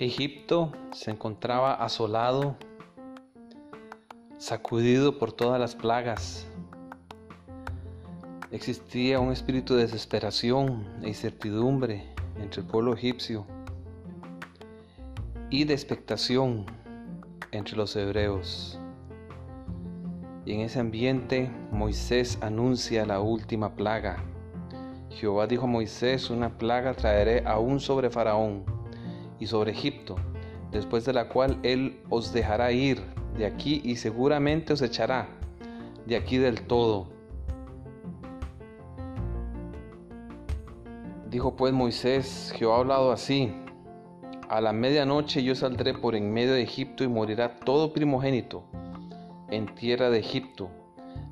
Egipto se encontraba asolado, sacudido por todas las plagas. Existía un espíritu de desesperación e incertidumbre entre el pueblo egipcio y de expectación entre los hebreos. Y en ese ambiente Moisés anuncia la última plaga. Jehová dijo a Moisés, una plaga traeré aún sobre Faraón y sobre Egipto, después de la cual Él os dejará ir de aquí y seguramente os echará de aquí del todo. Dijo pues Moisés, Jehová ha hablado así, a la medianoche yo saldré por en medio de Egipto y morirá todo primogénito en tierra de Egipto,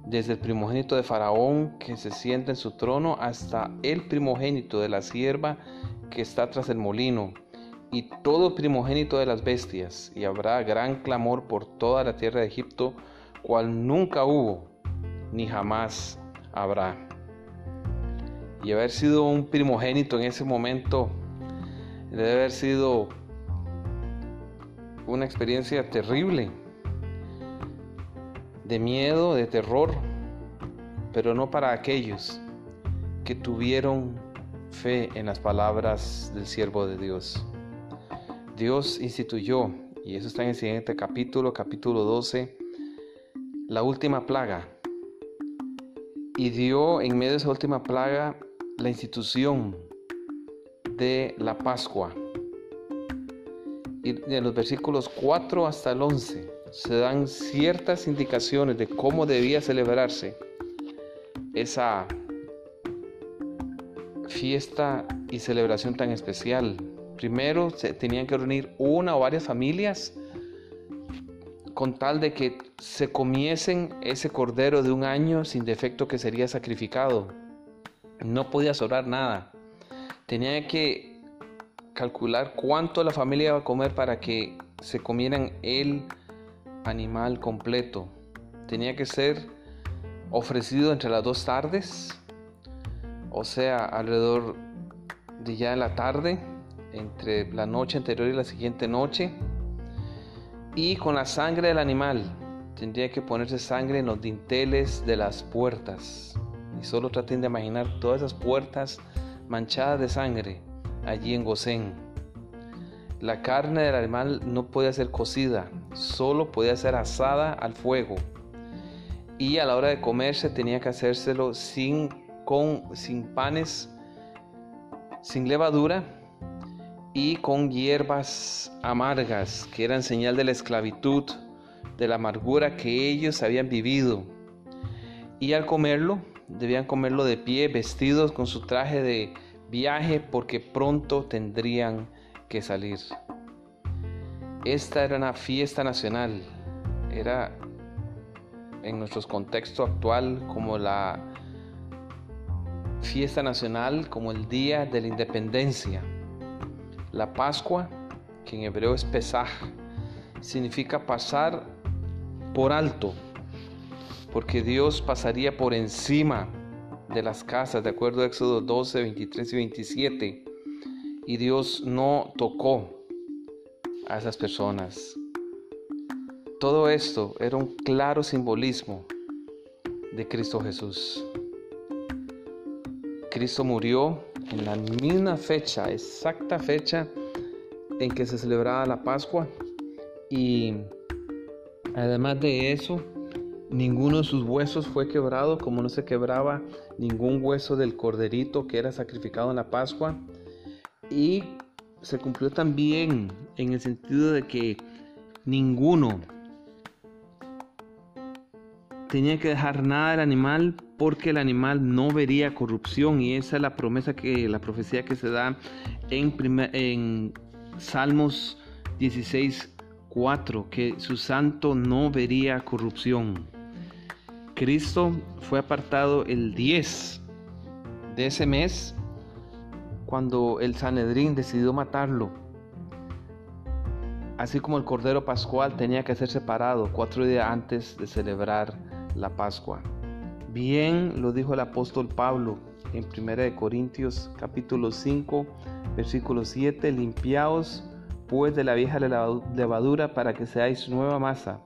desde el primogénito de Faraón que se sienta en su trono hasta el primogénito de la sierva que está tras el molino y todo primogénito de las bestias, y habrá gran clamor por toda la tierra de Egipto, cual nunca hubo, ni jamás habrá. Y haber sido un primogénito en ese momento debe haber sido una experiencia terrible, de miedo, de terror, pero no para aquellos que tuvieron fe en las palabras del siervo de Dios. Dios instituyó, y eso está en el siguiente capítulo, capítulo 12, la última plaga. Y dio en medio de esa última plaga la institución de la Pascua. Y en los versículos 4 hasta el 11 se dan ciertas indicaciones de cómo debía celebrarse esa fiesta y celebración tan especial Primero se tenían que reunir una o varias familias con tal de que se comiesen ese cordero de un año sin defecto que sería sacrificado. No podía sobrar nada. Tenía que calcular cuánto la familia iba a comer para que se comieran el animal completo. Tenía que ser ofrecido entre las dos tardes, o sea, alrededor de ya en la tarde entre la noche anterior y la siguiente noche. Y con la sangre del animal tendría que ponerse sangre en los dinteles de las puertas. Y solo traten de imaginar todas esas puertas manchadas de sangre allí en Gosén. La carne del animal no podía ser cocida, solo podía ser asada al fuego. Y a la hora de comerse tenía que hacérselo sin, con, sin panes, sin levadura y con hierbas amargas que eran señal de la esclavitud, de la amargura que ellos habían vivido. Y al comerlo, debían comerlo de pie, vestidos con su traje de viaje, porque pronto tendrían que salir. Esta era una fiesta nacional, era en nuestro contexto actual como la fiesta nacional, como el Día de la Independencia. La Pascua, que en hebreo es Pesaj, significa pasar por alto, porque Dios pasaría por encima de las casas, de acuerdo a Éxodo 12, 23 y 27, y Dios no tocó a esas personas. Todo esto era un claro simbolismo de Cristo Jesús. Cristo murió en la misma fecha, exacta fecha en que se celebraba la Pascua. Y además de eso, ninguno de sus huesos fue quebrado, como no se quebraba ningún hueso del corderito que era sacrificado en la Pascua. Y se cumplió también en el sentido de que ninguno tenía que dejar nada del animal porque el animal no vería corrupción y esa es la promesa que la profecía que se da en, Salmos 16 4 que su santo no vería corrupción. Cristo fue apartado el 10 de ese mes cuando el Sanedrín decidió matarlo. Así como el Cordero Pascual tenía que ser separado cuatro días antes de celebrar la Pascua. Bien lo dijo el apóstol Pablo en 1 Corintios capítulo 5 versículo 7, limpiaos pues de la vieja levadura para que seáis nueva masa,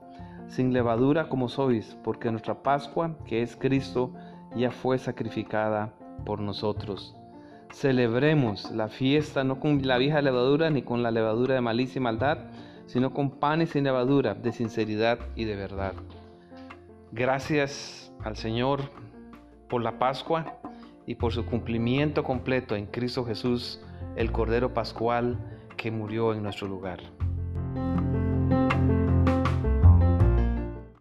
sin levadura como sois, porque nuestra Pascua, que es Cristo, ya fue sacrificada por nosotros. Celebremos la fiesta no con la vieja levadura ni con la levadura de malicia y maldad, sino con panes sin levadura, de sinceridad y de verdad. Gracias al Señor por la Pascua y por su cumplimiento completo en Cristo Jesús, el Cordero Pascual que murió en nuestro lugar.